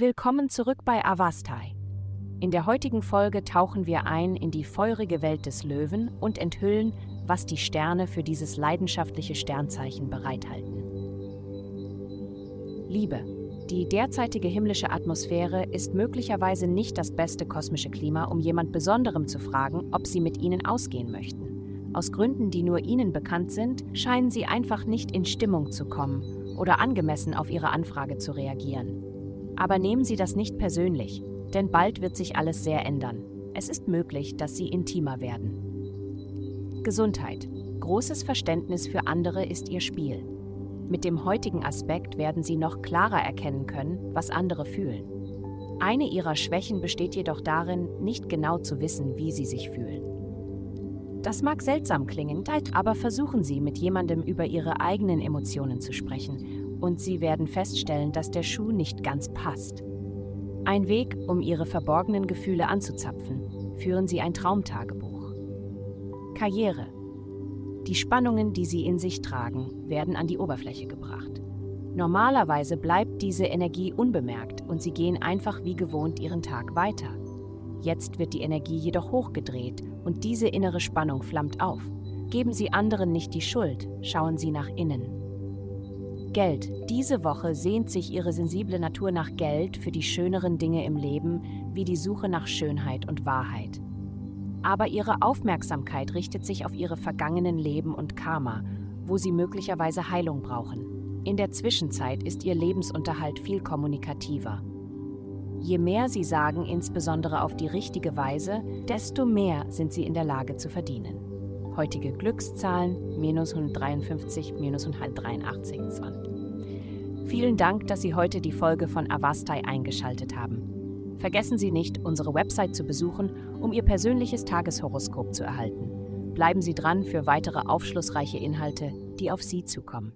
Willkommen zurück bei Avastai. In der heutigen Folge tauchen wir ein in die feurige Welt des Löwen und enthüllen, was die Sterne für dieses leidenschaftliche Sternzeichen bereithalten. Liebe. Die derzeitige himmlische Atmosphäre ist möglicherweise nicht das beste kosmische Klima, um jemand Besonderem zu fragen, ob sie mit ihnen ausgehen möchten. Aus Gründen, die nur ihnen bekannt sind, scheinen sie einfach nicht in Stimmung zu kommen oder angemessen auf ihre Anfrage zu reagieren. Aber nehmen Sie das nicht persönlich, denn bald wird sich alles sehr ändern. Es ist möglich, dass Sie intimer werden. Gesundheit. Großes Verständnis für andere ist Ihr Spiel. Mit dem heutigen Aspekt werden Sie noch klarer erkennen können, was andere fühlen. Eine Ihrer Schwächen besteht jedoch darin, nicht genau zu wissen, wie Sie sich fühlen. Das mag seltsam klingen, aber versuchen Sie, mit jemandem über Ihre eigenen Emotionen zu sprechen, und Sie werden feststellen, dass der Schuh nicht ganz passt. Ein Weg, um Ihre verborgenen Gefühle anzuzapfen. Führen Sie ein Traumtagebuch. Karriere. Die Spannungen, die Sie in sich tragen, werden an die Oberfläche gebracht. Normalerweise bleibt diese Energie unbemerkt und Sie gehen einfach wie gewohnt Ihren Tag weiter. Jetzt wird die Energie jedoch hochgedreht und diese innere Spannung flammt auf. Geben Sie anderen nicht die Schuld, schauen Sie nach innen. Geld. Diese Woche sehnt sich Ihre sensible Natur nach Geld für die schöneren Dinge im Leben, wie die Suche nach Schönheit und Wahrheit. Aber Ihre Aufmerksamkeit richtet sich auf Ihre vergangenen Leben und Karma, wo Sie möglicherweise Heilung brauchen. In der Zwischenzeit ist Ihr Lebensunterhalt viel kommunikativer. Je mehr Sie sagen, insbesondere auf die richtige Weise, desto mehr sind Sie in der Lage zu verdienen. Heutige Glückszahlen minus 153, minus 183, 20. Vielen Dank, dass Sie heute die Folge von Avastai eingeschaltet haben. Vergessen Sie nicht, unsere Website zu besuchen, um Ihr persönliches Tageshoroskop zu erhalten. Bleiben Sie dran für weitere aufschlussreiche Inhalte, die auf Sie zukommen.